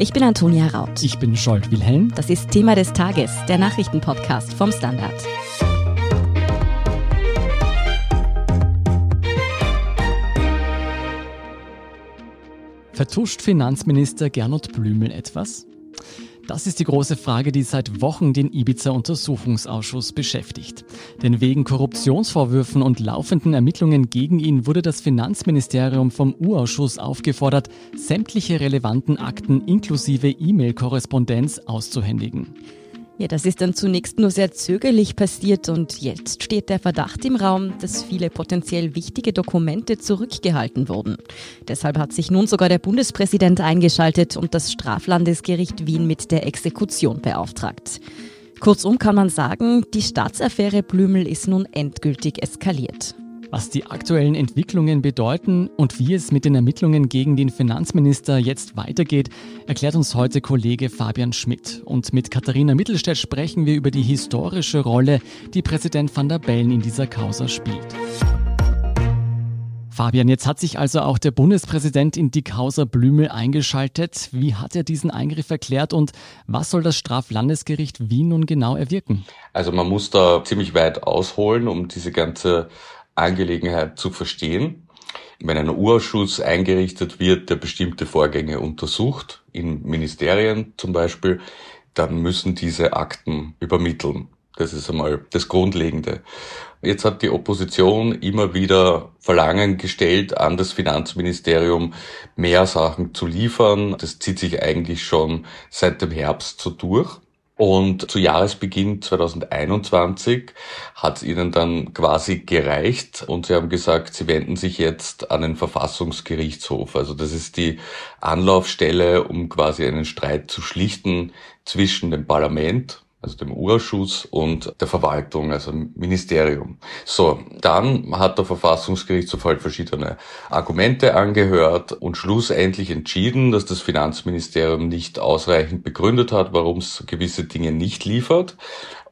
Ich bin Antonia Raut. Ich bin Scholt Wilhelm. Das ist Thema des Tages, der Nachrichtenpodcast vom Standard. Vertuscht Finanzminister Gernot Blümel etwas? Das ist die große Frage, die seit Wochen den Ibiza-Untersuchungsausschuss beschäftigt. Denn wegen Korruptionsvorwürfen und laufenden Ermittlungen gegen ihn wurde das Finanzministerium vom U-Ausschuss aufgefordert, sämtliche relevanten Akten inklusive E-Mail-Korrespondenz auszuhändigen. Ja, das ist dann zunächst nur sehr zögerlich passiert und jetzt steht der Verdacht im Raum, dass viele potenziell wichtige Dokumente zurückgehalten wurden. Deshalb hat sich nun sogar der Bundespräsident eingeschaltet und das Straflandesgericht Wien mit der Exekution beauftragt. Kurzum kann man sagen, die Staatsaffäre Blümel ist nun endgültig eskaliert. Was die aktuellen Entwicklungen bedeuten und wie es mit den Ermittlungen gegen den Finanzminister jetzt weitergeht, erklärt uns heute Kollege Fabian Schmidt. Und mit Katharina Mittelstädt sprechen wir über die historische Rolle, die Präsident van der Bellen in dieser Causa spielt. Fabian, jetzt hat sich also auch der Bundespräsident in die Causa Blümel eingeschaltet. Wie hat er diesen Eingriff erklärt und was soll das Straflandesgericht Wien nun genau erwirken? Also man muss da ziemlich weit ausholen, um diese ganze Angelegenheit zu verstehen. Wenn ein Urausschuss eingerichtet wird, der bestimmte Vorgänge untersucht, in Ministerien zum Beispiel, dann müssen diese Akten übermitteln. Das ist einmal das Grundlegende. Jetzt hat die Opposition immer wieder Verlangen gestellt an das Finanzministerium, mehr Sachen zu liefern. Das zieht sich eigentlich schon seit dem Herbst so durch. Und zu Jahresbeginn 2021 hat es ihnen dann quasi gereicht und sie haben gesagt, sie wenden sich jetzt an den Verfassungsgerichtshof. Also das ist die Anlaufstelle, um quasi einen Streit zu schlichten zwischen dem Parlament also dem Urschuss und der Verwaltung, also dem Ministerium. So, dann hat der Verfassungsgerichtshof halt verschiedene Argumente angehört und schlussendlich entschieden, dass das Finanzministerium nicht ausreichend begründet hat, warum es gewisse Dinge nicht liefert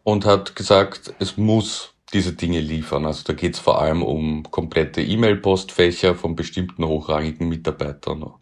und hat gesagt, es muss diese Dinge liefern. Also da geht es vor allem um komplette E-Mail-Postfächer von bestimmten hochrangigen Mitarbeitern.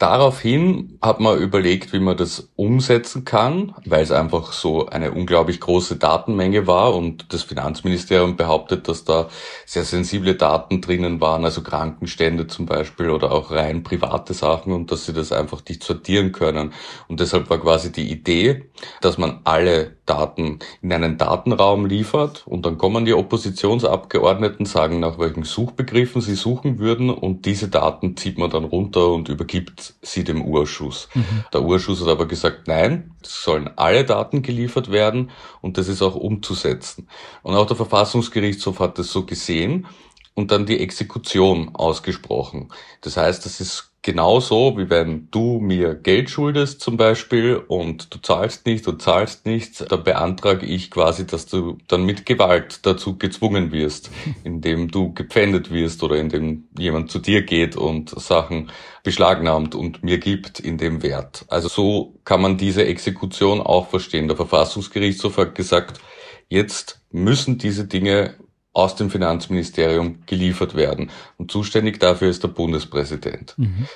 Daraufhin hat man überlegt, wie man das umsetzen kann, weil es einfach so eine unglaublich große Datenmenge war und das Finanzministerium behauptet, dass da sehr sensible Daten drinnen waren, also Krankenstände zum Beispiel oder auch rein private Sachen und dass sie das einfach nicht sortieren können. Und deshalb war quasi die Idee, dass man alle Daten in einen Datenraum liefert und dann kommen die Oppositionsabgeordneten, sagen nach welchen Suchbegriffen sie suchen würden und diese Daten zieht man dann runter und übergibt sie dem Urschuss. Mhm. Der Urschuss hat aber gesagt, nein, es sollen alle Daten geliefert werden und das ist auch umzusetzen. Und auch der Verfassungsgerichtshof hat das so gesehen und dann die Exekution ausgesprochen. Das heißt, das ist genauso, wie wenn du mir Geld schuldest zum Beispiel und du zahlst nicht und zahlst nichts, dann beantrage ich quasi, dass du dann mit Gewalt dazu gezwungen wirst, indem du gepfändet wirst oder indem jemand zu dir geht und Sachen beschlagnahmt und mir gibt in dem Wert. Also so kann man diese Exekution auch verstehen. Der Verfassungsgerichtshof hat gesagt, jetzt müssen diese Dinge aus dem Finanzministerium geliefert werden. Und zuständig dafür ist der Bundespräsident. Mhm.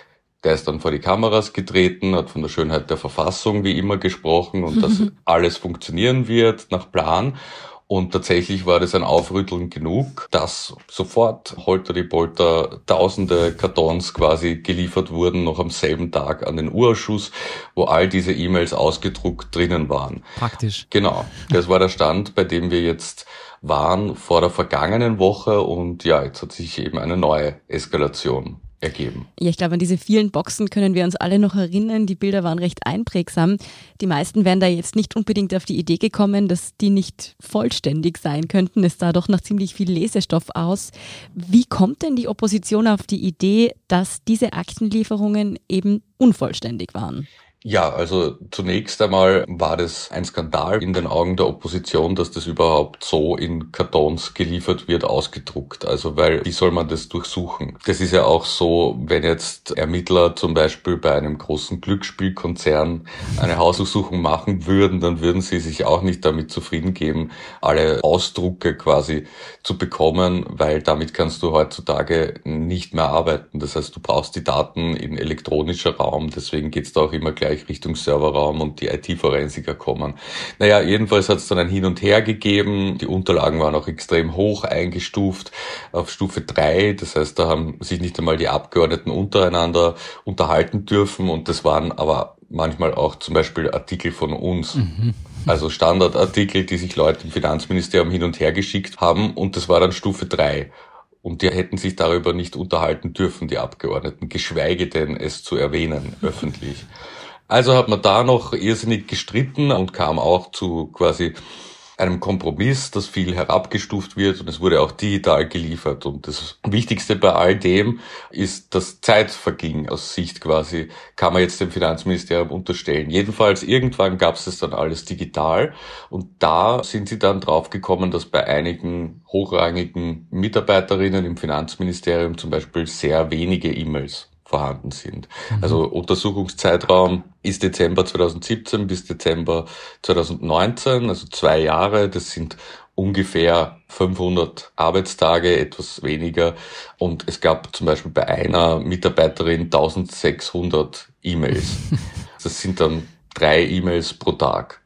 Der ist dann vor die Kameras getreten, hat von der Schönheit der Verfassung wie immer gesprochen und dass alles funktionieren wird nach Plan. Und tatsächlich war das ein Aufrütteln genug, dass sofort holter die Polter tausende Kartons quasi geliefert wurden, noch am selben Tag an den Urausschuss, wo all diese E-Mails ausgedruckt drinnen waren. Praktisch. Genau. Das war der Stand, bei dem wir jetzt waren vor der vergangenen Woche und ja, jetzt hat sich eben eine neue Eskalation ergeben. Ja, ich glaube, an diese vielen Boxen können wir uns alle noch erinnern. Die Bilder waren recht einprägsam. Die meisten wären da jetzt nicht unbedingt auf die Idee gekommen, dass die nicht vollständig sein könnten. Es sah doch nach ziemlich viel Lesestoff aus. Wie kommt denn die Opposition auf die Idee, dass diese Aktenlieferungen eben unvollständig waren? Ja, also zunächst einmal war das ein Skandal in den Augen der Opposition, dass das überhaupt so in Kartons geliefert wird, ausgedruckt. Also weil, wie soll man das durchsuchen? Das ist ja auch so, wenn jetzt Ermittler zum Beispiel bei einem großen Glücksspielkonzern eine Hausdurchsuchung machen würden, dann würden sie sich auch nicht damit zufrieden geben, alle Ausdrucke quasi zu bekommen, weil damit kannst du heutzutage nicht mehr arbeiten. Das heißt, du brauchst die Daten in elektronischer Raum, deswegen geht's da auch immer gleich gleich Richtung Serverraum und die IT-Forensiker kommen. Naja, jedenfalls hat es dann ein Hin und Her gegeben. Die Unterlagen waren auch extrem hoch eingestuft auf Stufe 3. Das heißt, da haben sich nicht einmal die Abgeordneten untereinander unterhalten dürfen und das waren aber manchmal auch zum Beispiel Artikel von uns. Mhm. Also Standardartikel, die sich Leute im Finanzministerium hin und her geschickt haben und das war dann Stufe 3. Und die hätten sich darüber nicht unterhalten dürfen, die Abgeordneten, geschweige denn es zu erwähnen öffentlich. Also hat man da noch irrsinnig gestritten und kam auch zu quasi einem Kompromiss, das viel herabgestuft wird und es wurde auch digital geliefert. Und das Wichtigste bei all dem ist, dass Zeit verging aus Sicht quasi, kann man jetzt dem Finanzministerium unterstellen. Jedenfalls irgendwann gab es das dann alles digital und da sind sie dann draufgekommen, dass bei einigen hochrangigen Mitarbeiterinnen im Finanzministerium zum Beispiel sehr wenige E-Mails vorhanden sind. Mhm. Also Untersuchungszeitraum ist Dezember 2017 bis Dezember 2019, also zwei Jahre. Das sind ungefähr 500 Arbeitstage, etwas weniger. Und es gab zum Beispiel bei einer Mitarbeiterin 1600 E-Mails. Das sind dann drei E-Mails pro Tag,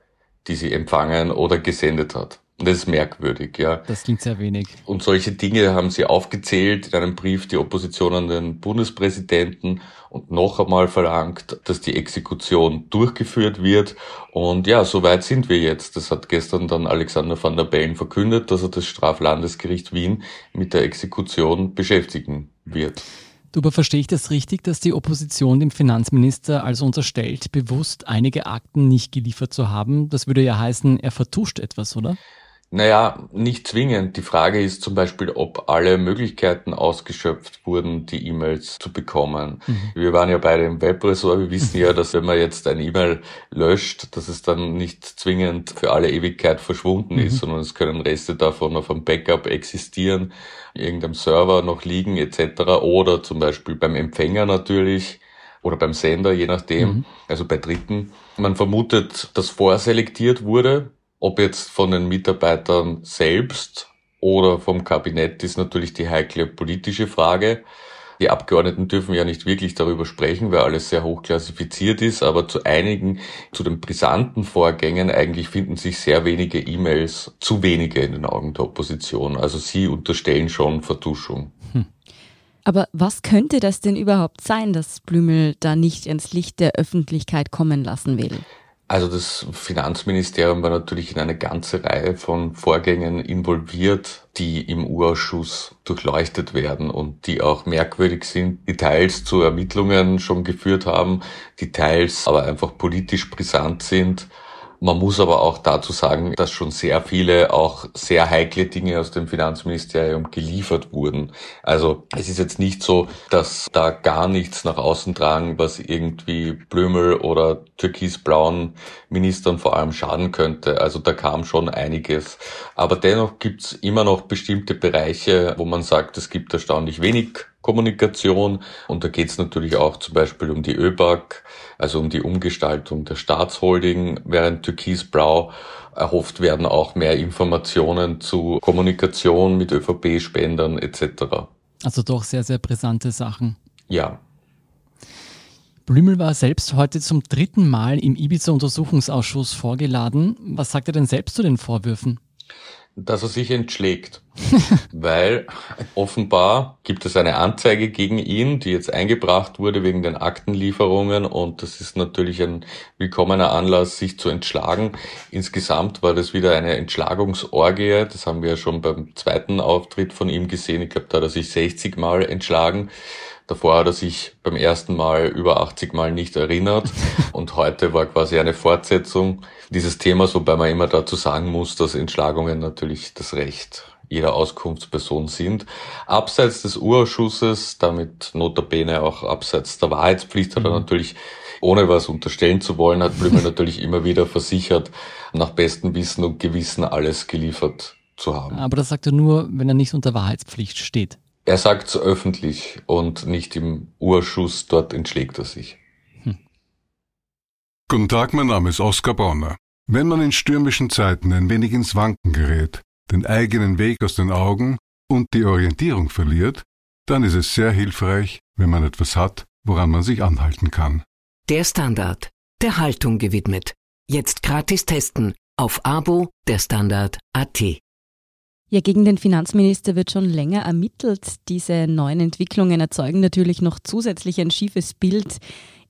die sie empfangen oder gesendet hat. Das ist merkwürdig, ja. Das klingt sehr wenig. Und solche Dinge haben sie aufgezählt in einem Brief die Opposition an den Bundespräsidenten und noch einmal verlangt, dass die Exekution durchgeführt wird. Und ja, so weit sind wir jetzt. Das hat gestern dann Alexander van der Bellen verkündet, dass er das Straflandesgericht Wien mit der Exekution beschäftigen wird. Du, aber verstehe ich das richtig, dass die Opposition dem Finanzminister also unterstellt, bewusst einige Akten nicht geliefert zu haben? Das würde ja heißen, er vertuscht etwas, oder? Naja, nicht zwingend. Die Frage ist zum Beispiel, ob alle Möglichkeiten ausgeschöpft wurden, die E-Mails zu bekommen. Mhm. Wir waren ja beide im Webressort. Wir wissen ja, dass wenn man jetzt ein E-Mail löscht, dass es dann nicht zwingend für alle Ewigkeit verschwunden mhm. ist, sondern es können Reste davon auf einem Backup existieren, irgendeinem Server noch liegen etc. Oder zum Beispiel beim Empfänger natürlich oder beim Sender, je nachdem, mhm. also bei Dritten. Man vermutet, dass vorselektiert wurde ob jetzt von den Mitarbeitern selbst oder vom Kabinett ist natürlich die heikle politische Frage. Die Abgeordneten dürfen ja nicht wirklich darüber sprechen, weil alles sehr hoch klassifiziert ist, aber zu einigen, zu den brisanten Vorgängen eigentlich finden sich sehr wenige E-Mails, zu wenige in den Augen der Opposition. Also sie unterstellen schon Vertuschung. Hm. Aber was könnte das denn überhaupt sein, dass Blümel da nicht ins Licht der Öffentlichkeit kommen lassen will? Also das Finanzministerium war natürlich in eine ganze Reihe von Vorgängen involviert, die im Urausschuss durchleuchtet werden und die auch merkwürdig sind, die teils zu Ermittlungen schon geführt haben, die teils aber einfach politisch brisant sind man muss aber auch dazu sagen, dass schon sehr viele auch sehr heikle Dinge aus dem Finanzministerium geliefert wurden. Also es ist jetzt nicht so, dass da gar nichts nach außen tragen, was irgendwie Blömel oder türkisblauen Ministern vor allem schaden könnte. Also da kam schon einiges. Aber dennoch gibt's immer noch bestimmte Bereiche, wo man sagt, es gibt erstaunlich wenig Kommunikation. Und da geht es natürlich auch zum Beispiel um die ÖBAG, also um die Umgestaltung der Staatsholding, während Türkisblau erhofft werden auch mehr Informationen zu Kommunikation mit ÖVP-Spendern etc. Also doch sehr, sehr brisante Sachen. Ja. Blümel war selbst heute zum dritten Mal im Ibiza-Untersuchungsausschuss vorgeladen. Was sagt er denn selbst zu den Vorwürfen? Dass er sich entschlägt. Weil offenbar gibt es eine Anzeige gegen ihn, die jetzt eingebracht wurde wegen den Aktenlieferungen und das ist natürlich ein willkommener Anlass, sich zu entschlagen. Insgesamt war das wieder eine Entschlagungsorgie, das haben wir ja schon beim zweiten Auftritt von ihm gesehen. Ich glaube, da hat er sich 60 Mal entschlagen. Davor hat er sich beim ersten Mal über 80 Mal nicht erinnert und heute war quasi eine Fortsetzung dieses Themas, wobei man immer dazu sagen muss, dass Entschlagungen natürlich das Recht jeder Auskunftsperson sind. Abseits des Urausschusses, damit notabene auch abseits der Wahrheitspflicht, hat er mhm. natürlich, ohne was unterstellen zu wollen, hat Blümel natürlich immer wieder versichert, nach bestem Wissen und Gewissen alles geliefert zu haben. Aber das sagt er nur, wenn er nicht unter Wahrheitspflicht steht. Er sagt es öffentlich und nicht im Urschuss, dort entschlägt er sich. Hm. Guten Tag, mein Name ist Oskar Bonner. Wenn man in stürmischen Zeiten ein wenig ins Wanken gerät, den eigenen Weg aus den Augen und die Orientierung verliert, dann ist es sehr hilfreich, wenn man etwas hat, woran man sich anhalten kann. Der Standard der Haltung gewidmet. Jetzt gratis testen auf Abo der Standard AT. Ja, gegen den Finanzminister wird schon länger ermittelt. Diese neuen Entwicklungen erzeugen natürlich noch zusätzlich ein schiefes Bild.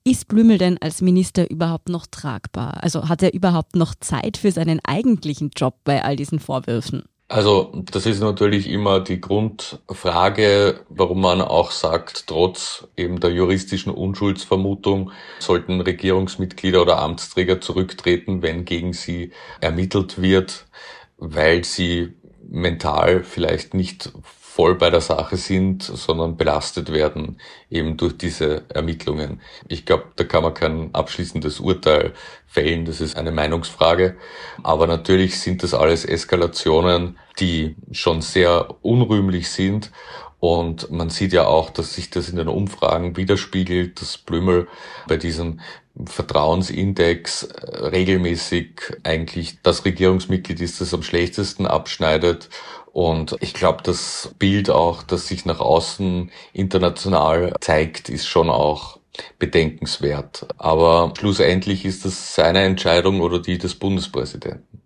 Ist Blümel denn als Minister überhaupt noch tragbar? Also hat er überhaupt noch Zeit für seinen eigentlichen Job bei all diesen Vorwürfen? Also das ist natürlich immer die Grundfrage, warum man auch sagt, trotz eben der juristischen Unschuldsvermutung sollten Regierungsmitglieder oder Amtsträger zurücktreten, wenn gegen sie ermittelt wird, weil sie mental vielleicht nicht voll bei der Sache sind, sondern belastet werden eben durch diese Ermittlungen. Ich glaube, da kann man kein abschließendes Urteil fällen, das ist eine Meinungsfrage. Aber natürlich sind das alles Eskalationen, die schon sehr unrühmlich sind und man sieht ja auch, dass sich das in den Umfragen widerspiegelt, dass Blümel bei diesem Vertrauensindex äh, regelmäßig eigentlich das Regierungsmitglied ist, das am schlechtesten abschneidet und ich glaube, das Bild auch, das sich nach außen international zeigt, ist schon auch bedenkenswert. Aber schlussendlich ist das seine Entscheidung oder die des Bundespräsidenten.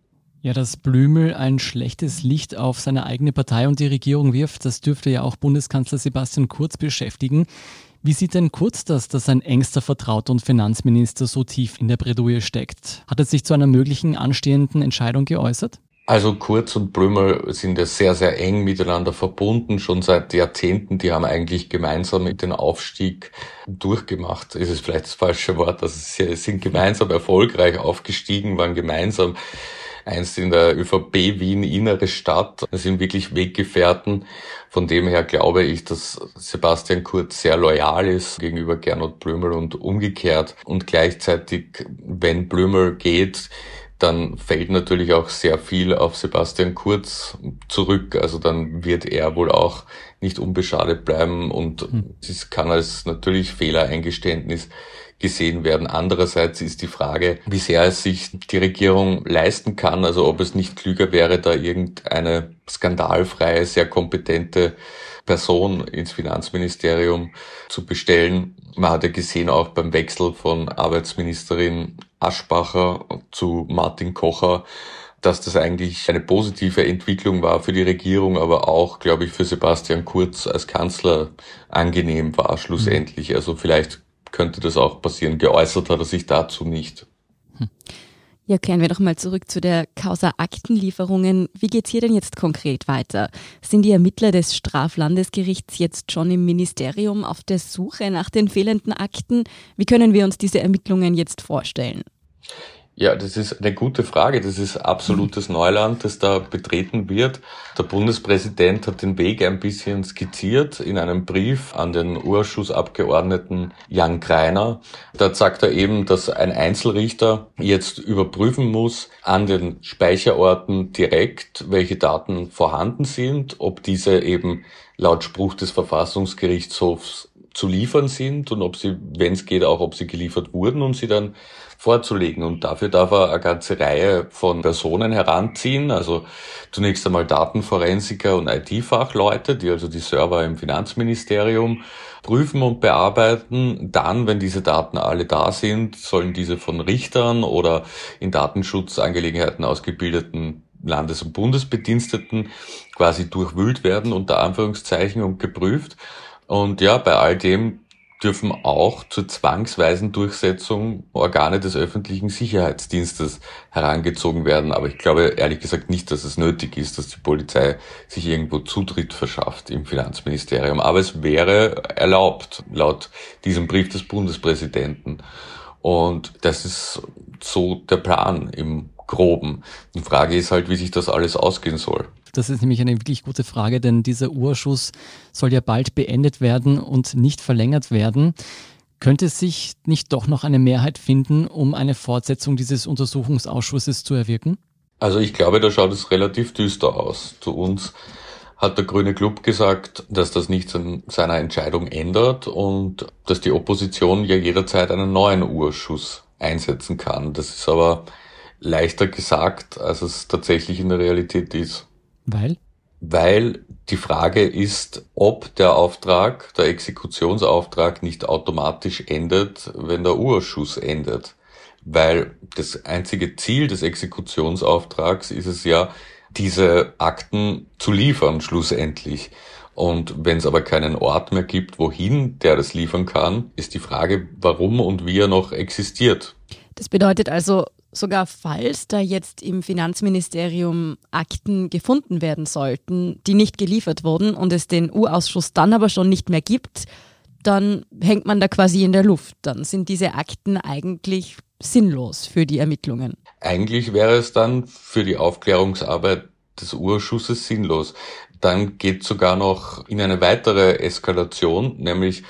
Ja, dass Blümel ein schlechtes Licht auf seine eigene Partei und die Regierung wirft, das dürfte ja auch Bundeskanzler Sebastian Kurz beschäftigen. Wie sieht denn Kurz das, dass sein engster Vertrauter und Finanzminister so tief in der Bredouille steckt? Hat er sich zu einer möglichen anstehenden Entscheidung geäußert? Also Kurz und Blümel sind ja sehr, sehr eng miteinander verbunden, schon seit Jahrzehnten. Die haben eigentlich gemeinsam den Aufstieg durchgemacht. Ist es vielleicht das falsche Wort. Also sie sind gemeinsam erfolgreich aufgestiegen, waren gemeinsam einst in der ÖVP Wien innere Stadt. Das sind wirklich Weggefährten. Von dem her glaube ich, dass Sebastian Kurz sehr loyal ist gegenüber Gernot Blümel und umgekehrt. Und gleichzeitig, wenn Blümel geht, dann fällt natürlich auch sehr viel auf Sebastian Kurz zurück. Also dann wird er wohl auch nicht unbeschadet bleiben und mhm. es kann als natürlich Fehlereingeständnis gesehen werden. Andererseits ist die Frage, wie sehr es sich die Regierung leisten kann, also ob es nicht klüger wäre, da irgendeine skandalfreie, sehr kompetente Person ins Finanzministerium zu bestellen. Man hat ja gesehen auch beim Wechsel von Arbeitsministerin Aschbacher zu Martin Kocher, dass das eigentlich eine positive Entwicklung war für die Regierung, aber auch, glaube ich, für Sebastian Kurz als Kanzler angenehm war schlussendlich. Also vielleicht könnte das auch passieren. Geäußert hat er sich dazu nicht. Ja, kehren wir doch mal zurück zu der Causa Aktenlieferungen. Wie geht's hier denn jetzt konkret weiter? Sind die Ermittler des Straflandesgerichts jetzt schon im Ministerium auf der Suche nach den fehlenden Akten? Wie können wir uns diese Ermittlungen jetzt vorstellen? Ja, das ist eine gute Frage. Das ist absolutes Neuland, das da betreten wird. Der Bundespräsident hat den Weg ein bisschen skizziert in einem Brief an den Urschussabgeordneten Jan Kreiner. Da sagt er eben, dass ein Einzelrichter jetzt überprüfen muss an den Speicherorten direkt, welche Daten vorhanden sind, ob diese eben laut Spruch des Verfassungsgerichtshofs zu liefern sind und ob sie, wenn es geht, auch ob sie geliefert wurden und sie dann vorzulegen. Und dafür darf er eine ganze Reihe von Personen heranziehen. Also zunächst einmal Datenforensiker und IT-Fachleute, die also die Server im Finanzministerium prüfen und bearbeiten. Dann, wenn diese Daten alle da sind, sollen diese von Richtern oder in Datenschutzangelegenheiten ausgebildeten Landes- und Bundesbediensteten quasi durchwühlt werden, unter Anführungszeichen, und geprüft. Und ja, bei all dem dürfen auch zur zwangsweisen Durchsetzung Organe des öffentlichen Sicherheitsdienstes herangezogen werden. Aber ich glaube ehrlich gesagt nicht, dass es nötig ist, dass die Polizei sich irgendwo Zutritt verschafft im Finanzministerium. Aber es wäre erlaubt, laut diesem Brief des Bundespräsidenten. Und das ist so der Plan im Groben. Die Frage ist halt, wie sich das alles ausgehen soll. Das ist nämlich eine wirklich gute Frage, denn dieser Urschuss soll ja bald beendet werden und nicht verlängert werden. Könnte sich nicht doch noch eine Mehrheit finden, um eine Fortsetzung dieses Untersuchungsausschusses zu erwirken? Also ich glaube, da schaut es relativ düster aus. Zu uns hat der Grüne Club gesagt, dass das nichts an seiner Entscheidung ändert und dass die Opposition ja jederzeit einen neuen Urschuss einsetzen kann. Das ist aber leichter gesagt, als es tatsächlich in der Realität ist. Weil? Weil die Frage ist, ob der Auftrag, der Exekutionsauftrag nicht automatisch endet, wenn der Urschuss endet. weil das einzige Ziel des Exekutionsauftrags ist es ja, diese Akten zu liefern schlussendlich. Und wenn es aber keinen Ort mehr gibt, wohin der das liefern kann, ist die Frage, warum und wie er noch existiert. Das bedeutet also, sogar falls da jetzt im Finanzministerium Akten gefunden werden sollten, die nicht geliefert wurden und es den U-Ausschuss dann aber schon nicht mehr gibt, dann hängt man da quasi in der Luft. Dann sind diese Akten eigentlich sinnlos für die Ermittlungen. Eigentlich wäre es dann für die Aufklärungsarbeit des Urschusses sinnlos. Dann geht sogar noch in eine weitere Eskalation, nämlich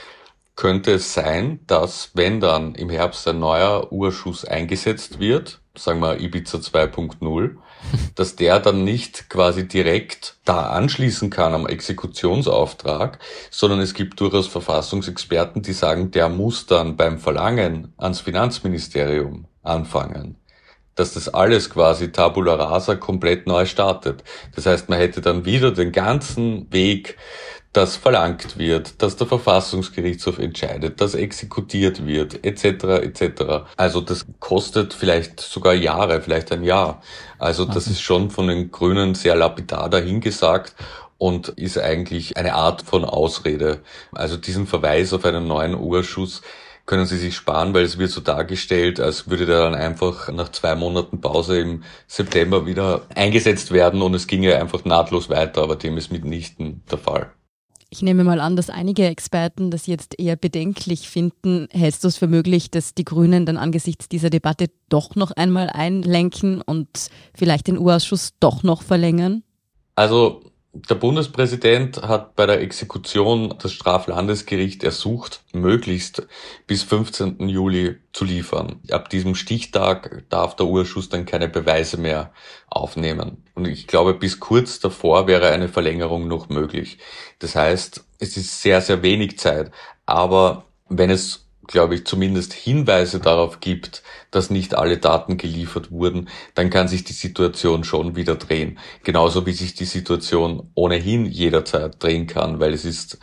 könnte es sein, dass wenn dann im Herbst ein neuer Urschuss eingesetzt wird, sagen wir Ibiza 2.0, dass der dann nicht quasi direkt da anschließen kann am Exekutionsauftrag, sondern es gibt durchaus Verfassungsexperten, die sagen, der muss dann beim Verlangen ans Finanzministerium anfangen dass das alles quasi tabula rasa komplett neu startet. Das heißt, man hätte dann wieder den ganzen Weg, dass verlangt wird, dass der Verfassungsgerichtshof entscheidet, dass exekutiert wird, etc. etc. Also das kostet vielleicht sogar Jahre, vielleicht ein Jahr. Also das ist schon von den Grünen sehr lapidar dahingesagt und ist eigentlich eine Art von Ausrede. Also diesen Verweis auf einen neuen Urschuss können sie sich sparen, weil es wird so dargestellt, als würde der dann einfach nach zwei Monaten Pause im September wieder eingesetzt werden und es ginge einfach nahtlos weiter, aber dem ist mitnichten der Fall. Ich nehme mal an, dass einige Experten das jetzt eher bedenklich finden. Hältst du es für möglich, dass die Grünen dann angesichts dieser Debatte doch noch einmal einlenken und vielleicht den U-Ausschuss doch noch verlängern? Also der Bundespräsident hat bei der Exekution das Straflandesgericht ersucht, möglichst bis 15. Juli zu liefern. Ab diesem Stichtag darf der Urschuss dann keine Beweise mehr aufnehmen. Und ich glaube, bis kurz davor wäre eine Verlängerung noch möglich. Das heißt, es ist sehr, sehr wenig Zeit. Aber wenn es glaube ich, zumindest Hinweise darauf gibt, dass nicht alle Daten geliefert wurden, dann kann sich die Situation schon wieder drehen. Genauso wie sich die Situation ohnehin jederzeit drehen kann, weil es ist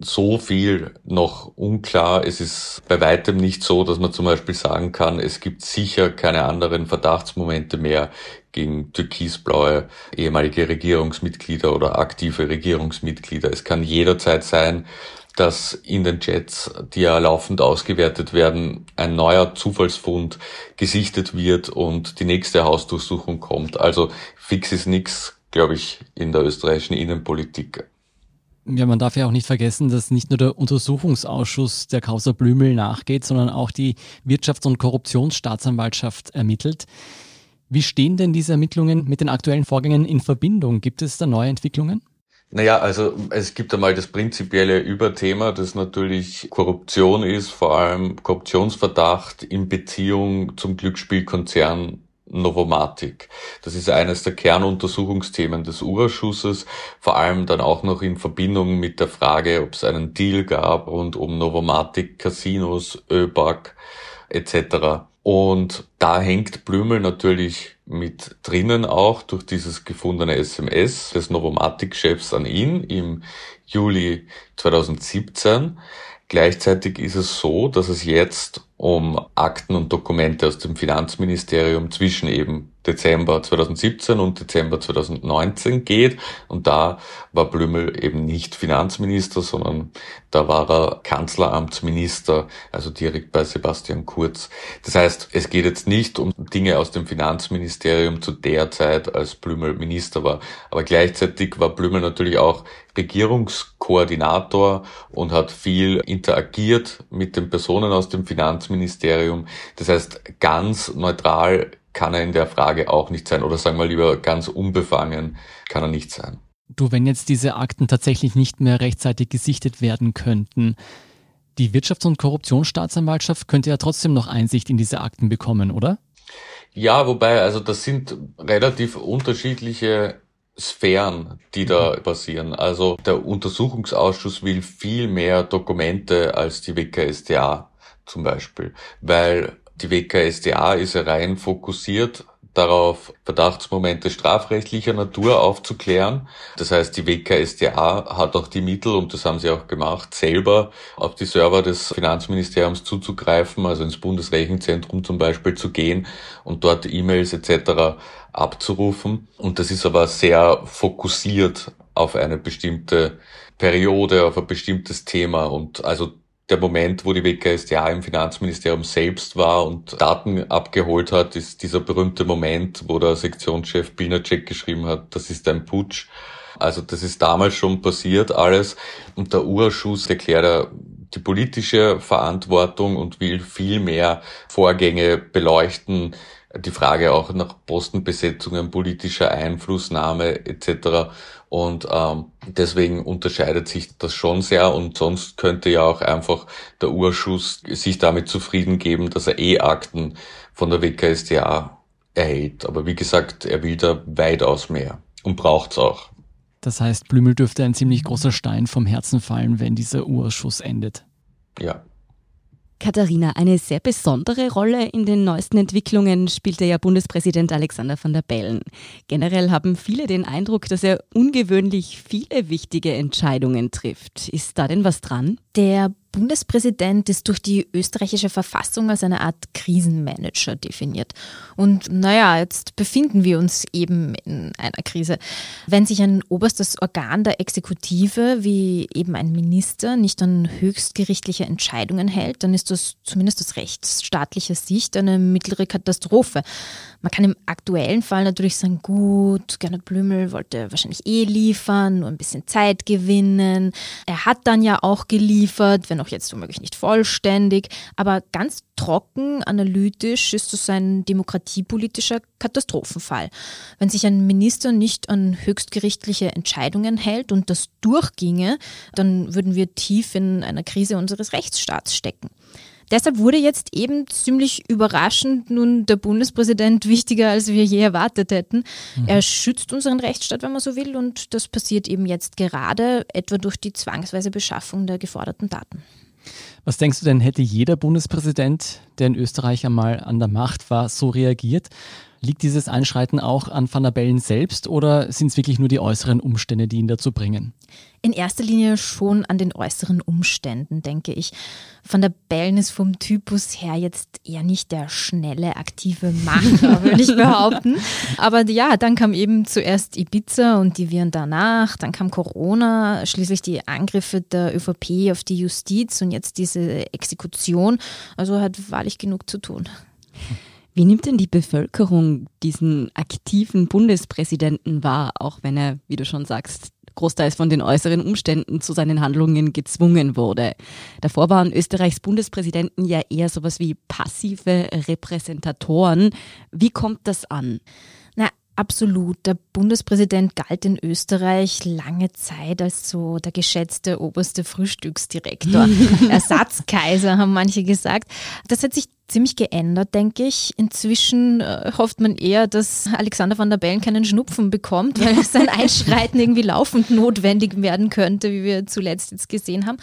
so viel noch unklar. Es ist bei weitem nicht so, dass man zum Beispiel sagen kann, es gibt sicher keine anderen Verdachtsmomente mehr gegen türkisblaue ehemalige Regierungsmitglieder oder aktive Regierungsmitglieder. Es kann jederzeit sein, dass in den Chats, die ja laufend ausgewertet werden, ein neuer Zufallsfund gesichtet wird und die nächste Hausdurchsuchung kommt. Also fix ist nichts, glaube ich, in der österreichischen Innenpolitik. Ja, man darf ja auch nicht vergessen, dass nicht nur der Untersuchungsausschuss der Causa Blümel nachgeht, sondern auch die Wirtschafts- und Korruptionsstaatsanwaltschaft ermittelt. Wie stehen denn diese Ermittlungen mit den aktuellen Vorgängen in Verbindung? Gibt es da neue Entwicklungen? Naja, also es gibt einmal das prinzipielle Überthema, das natürlich Korruption ist, vor allem Korruptionsverdacht in Beziehung zum Glücksspielkonzern Novomatic. Das ist eines der Kernuntersuchungsthemen des Urausschusses, vor allem dann auch noch in Verbindung mit der Frage, ob es einen Deal gab rund um Novomatic, Casinos, ÖBAG etc. Und da hängt Blümel natürlich mit drinnen auch durch dieses gefundene SMS des Novomatic-Chefs an ihn im Juli 2017. Gleichzeitig ist es so, dass es jetzt um Akten und Dokumente aus dem Finanzministerium zwischen eben Dezember 2017 und Dezember 2019 geht. Und da war Blümel eben nicht Finanzminister, sondern da war er Kanzleramtsminister, also direkt bei Sebastian Kurz. Das heißt, es geht jetzt nicht um Dinge aus dem Finanzministerium zu der Zeit, als Blümel Minister war. Aber gleichzeitig war Blümel natürlich auch Regierungskoordinator und hat viel interagiert mit den Personen aus dem Finanzministerium. Das heißt, ganz neutral kann er in der Frage auch nicht sein. Oder sagen wir lieber ganz unbefangen kann er nicht sein. Du, wenn jetzt diese Akten tatsächlich nicht mehr rechtzeitig gesichtet werden könnten, die Wirtschafts- und Korruptionsstaatsanwaltschaft könnte ja trotzdem noch Einsicht in diese Akten bekommen, oder? Ja, wobei, also das sind relativ unterschiedliche Sphären, die da passieren. Also der Untersuchungsausschuss will viel mehr Dokumente als die WKSDA zum Beispiel, weil die WKSDA ist rein fokussiert darauf, Verdachtsmomente strafrechtlicher Natur aufzuklären. Das heißt, die WKSDA hat auch die Mittel, und das haben sie auch gemacht, selber auf die Server des Finanzministeriums zuzugreifen, also ins Bundesrechenzentrum zum Beispiel zu gehen und dort E-Mails etc. abzurufen. Und das ist aber sehr fokussiert auf eine bestimmte Periode, auf ein bestimmtes Thema. Und also der Moment, wo die WKStA im Finanzministerium selbst war und Daten abgeholt hat, ist dieser berühmte Moment, wo der Sektionschef Pilnacek geschrieben hat, das ist ein Putsch. Also das ist damals schon passiert alles. Und der Urschuss erklärt die politische Verantwortung und will viel mehr Vorgänge beleuchten, die Frage auch nach Postenbesetzungen, politischer Einflussnahme etc. Und ähm, deswegen unterscheidet sich das schon sehr und sonst könnte ja auch einfach der Urschuss sich damit zufrieden geben, dass er E-Akten von der WKStA erhält. Aber wie gesagt, er will da weitaus mehr und braucht's auch. Das heißt, Blümel dürfte ein ziemlich großer Stein vom Herzen fallen, wenn dieser Urschuss endet. Ja. Katharina, eine sehr besondere Rolle in den neuesten Entwicklungen spielte ja Bundespräsident Alexander van der Bellen. Generell haben viele den Eindruck, dass er ungewöhnlich viele wichtige Entscheidungen trifft. Ist da denn was dran? Der Bundespräsident ist durch die österreichische Verfassung als eine Art Krisenmanager definiert. Und naja, jetzt befinden wir uns eben in einer Krise. Wenn sich ein oberstes Organ der Exekutive, wie eben ein Minister, nicht an höchstgerichtliche Entscheidungen hält, dann ist das zumindest aus rechtsstaatlicher Sicht eine mittlere Katastrophe. Man kann im aktuellen Fall natürlich sagen, gut, Gernot Blümel wollte wahrscheinlich eh liefern, nur ein bisschen Zeit gewinnen. Er hat dann ja auch geliefert, wenn auch jetzt womöglich nicht vollständig. Aber ganz trocken, analytisch ist das ein demokratiepolitischer Katastrophenfall. Wenn sich ein Minister nicht an höchstgerichtliche Entscheidungen hält und das durchginge, dann würden wir tief in einer Krise unseres Rechtsstaats stecken. Deshalb wurde jetzt eben ziemlich überraschend nun der Bundespräsident wichtiger, als wir je erwartet hätten. Mhm. Er schützt unseren Rechtsstaat, wenn man so will, und das passiert eben jetzt gerade, etwa durch die zwangsweise Beschaffung der geforderten Daten. Was denkst du denn, hätte jeder Bundespräsident, der in Österreich einmal an der Macht war, so reagiert? Liegt dieses Einschreiten auch an Van der Bellen selbst oder sind es wirklich nur die äußeren Umstände, die ihn dazu bringen? In erster Linie schon an den äußeren Umständen, denke ich. Van der Bellen ist vom Typus her jetzt eher nicht der schnelle, aktive Macher, würde ich behaupten. Aber ja, dann kam eben zuerst Ibiza und die Viren danach, dann kam Corona, schließlich die Angriffe der ÖVP auf die Justiz und jetzt diese Exekution. Also hat wahrlich genug zu tun. Wie nimmt denn die Bevölkerung diesen aktiven Bundespräsidenten wahr, auch wenn er, wie du schon sagst, großteils von den äußeren Umständen zu seinen Handlungen gezwungen wurde? Davor waren Österreichs Bundespräsidenten ja eher sowas wie passive Repräsentatoren. Wie kommt das an? Absolut. Der Bundespräsident galt in Österreich lange Zeit als so der geschätzte oberste Frühstücksdirektor. Ersatzkaiser, haben manche gesagt. Das hat sich ziemlich geändert, denke ich. Inzwischen äh, hofft man eher, dass Alexander van der Bellen keinen Schnupfen bekommt, weil sein Einschreiten irgendwie laufend notwendig werden könnte, wie wir zuletzt jetzt gesehen haben.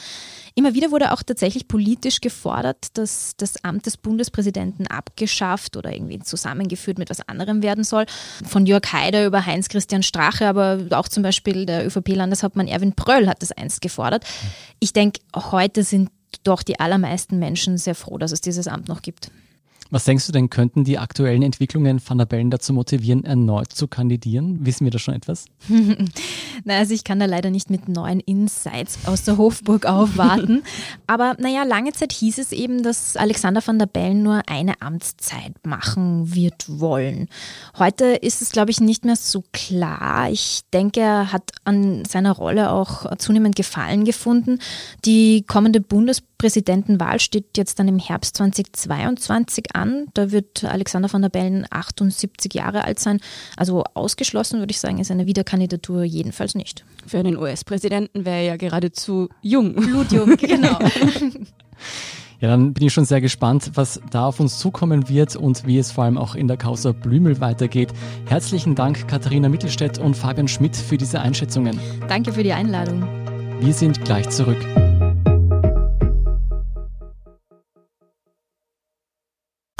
Immer wieder wurde auch tatsächlich politisch gefordert, dass das Amt des Bundespräsidenten abgeschafft oder irgendwie zusammengeführt mit was anderem werden soll. Von Jörg Haider über Heinz-Christian Strache, aber auch zum Beispiel der ÖVP-Landeshauptmann Erwin Pröll hat das einst gefordert. Ich denke, heute sind doch die allermeisten Menschen sehr froh, dass es dieses Amt noch gibt. Was denkst du denn, könnten die aktuellen Entwicklungen Van der Bellen dazu motivieren, erneut zu kandidieren? Wissen wir da schon etwas? Na, also ich kann da leider nicht mit neuen Insights aus der Hofburg aufwarten. Aber naja, lange Zeit hieß es eben, dass Alexander van der Bellen nur eine Amtszeit machen wird wollen. Heute ist es, glaube ich, nicht mehr so klar. Ich denke, er hat an seiner Rolle auch zunehmend Gefallen gefunden. Die kommende Bundespräsidentenwahl steht jetzt dann im Herbst 2022 an. Da wird Alexander van der Bellen 78 Jahre alt sein. Also ausgeschlossen, würde ich sagen, ist eine Wiederkandidatur jedenfalls nicht. Für einen US-Präsidenten wäre er ja geradezu jung. Blutjung, genau. Ja, dann bin ich schon sehr gespannt, was da auf uns zukommen wird und wie es vor allem auch in der Causa Blümel weitergeht. Herzlichen Dank, Katharina Mittelstädt und Fabian Schmidt, für diese Einschätzungen. Danke für die Einladung. Wir sind gleich zurück.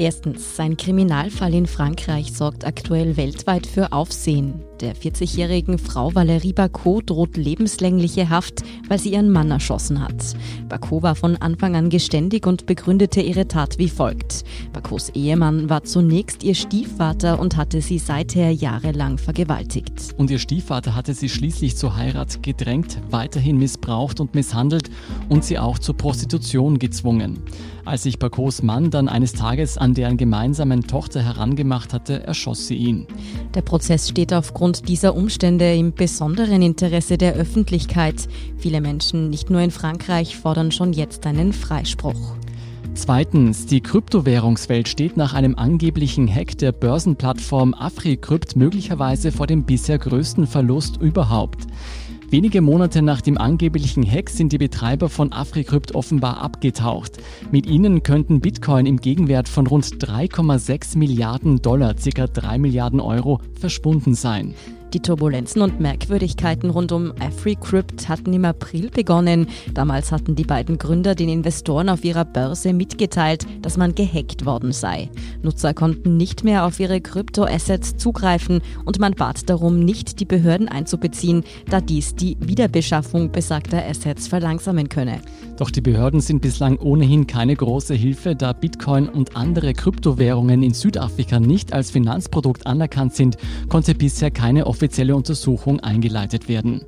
Erstens, sein Kriminalfall in Frankreich sorgt aktuell weltweit für Aufsehen. Der 40-jährigen Frau Valérie Bacot droht lebenslängliche Haft, weil sie ihren Mann erschossen hat. Bacot war von Anfang an geständig und begründete ihre Tat wie folgt. Bacots Ehemann war zunächst ihr Stiefvater und hatte sie seither jahrelang vergewaltigt. Und ihr Stiefvater hatte sie schließlich zur Heirat gedrängt, weiterhin missbraucht und misshandelt und sie auch zur Prostitution gezwungen. Als sich Bacots Mann dann eines Tages an deren gemeinsamen Tochter herangemacht hatte, erschoss sie ihn. Der Prozess steht aufgrund dieser Umstände im besonderen Interesse der Öffentlichkeit. Viele Menschen, nicht nur in Frankreich, fordern schon jetzt einen Freispruch. Zweitens, die Kryptowährungswelt steht nach einem angeblichen Hack der Börsenplattform AfriCrypt möglicherweise vor dem bisher größten Verlust überhaupt. Wenige Monate nach dem angeblichen Hack sind die Betreiber von AfriCrypt offenbar abgetaucht. Mit ihnen könnten Bitcoin im Gegenwert von rund 3,6 Milliarden Dollar, ca. 3 Milliarden Euro, verschwunden sein. Die Turbulenzen und Merkwürdigkeiten rund um AfriCrypt hatten im April begonnen. Damals hatten die beiden Gründer den Investoren auf ihrer Börse mitgeteilt, dass man gehackt worden sei. Nutzer konnten nicht mehr auf ihre Kryptoassets zugreifen und man bat darum, nicht die Behörden einzubeziehen, da dies die Wiederbeschaffung besagter Assets verlangsamen könne. Doch die Behörden sind bislang ohnehin keine große Hilfe, da Bitcoin und andere Kryptowährungen in Südafrika nicht als Finanzprodukt anerkannt sind, konnte bisher keine offizielle Untersuchung eingeleitet werden.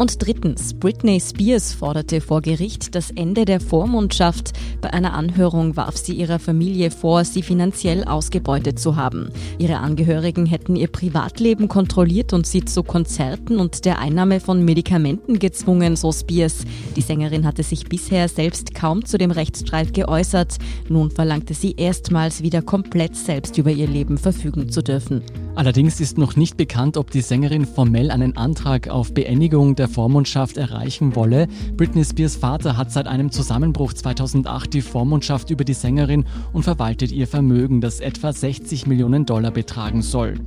Und drittens, Britney Spears forderte vor Gericht das Ende der Vormundschaft. Bei einer Anhörung warf sie ihrer Familie vor, sie finanziell ausgebeutet zu haben. Ihre Angehörigen hätten ihr Privatleben kontrolliert und sie zu Konzerten und der Einnahme von Medikamenten gezwungen, so Spears. Die Sängerin hatte sich bisher selbst kaum zu dem Rechtsstreit geäußert. Nun verlangte sie erstmals wieder komplett selbst über ihr Leben verfügen zu dürfen. Allerdings ist noch nicht bekannt, ob die Sängerin formell einen Antrag auf Beendigung der Vormundschaft erreichen wolle. Britney Spears Vater hat seit einem Zusammenbruch 2008 die Vormundschaft über die Sängerin und verwaltet ihr Vermögen, das etwa 60 Millionen Dollar betragen soll.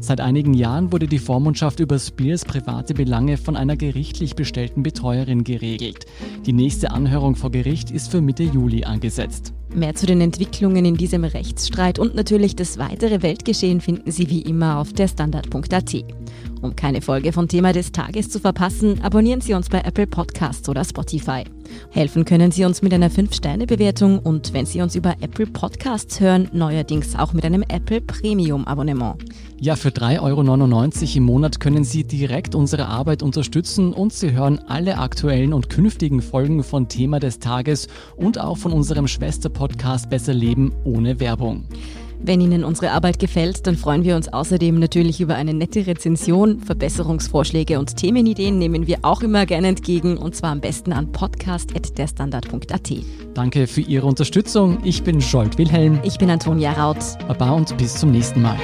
Seit einigen Jahren wurde die Vormundschaft über Spears private Belange von einer gerichtlich bestellten Betreuerin geregelt. Die nächste Anhörung vor Gericht ist für Mitte Juli angesetzt. Mehr zu den Entwicklungen in diesem Rechtsstreit und natürlich das weitere Weltgeschehen finden Sie wie immer auf der Standard.at. Um keine Folge von Thema des Tages zu verpassen, abonnieren Sie uns bei Apple Podcasts oder Spotify. Helfen können Sie uns mit einer 5-Sterne-Bewertung und wenn Sie uns über Apple Podcasts hören, neuerdings auch mit einem Apple Premium-Abonnement. Ja, für 3,99 Euro im Monat können Sie direkt unsere Arbeit unterstützen und Sie hören alle aktuellen und künftigen Folgen von Thema des Tages und auch von unserem Schwesterpodcast Besser Leben ohne Werbung. Wenn Ihnen unsere Arbeit gefällt, dann freuen wir uns außerdem natürlich über eine nette Rezension. Verbesserungsvorschläge und Themenideen nehmen wir auch immer gerne entgegen und zwar am besten an podcast.derstandard.at. Danke für Ihre Unterstützung. Ich bin Scholt Wilhelm. Ich bin Antonia Raut. Baba und bis zum nächsten Mal.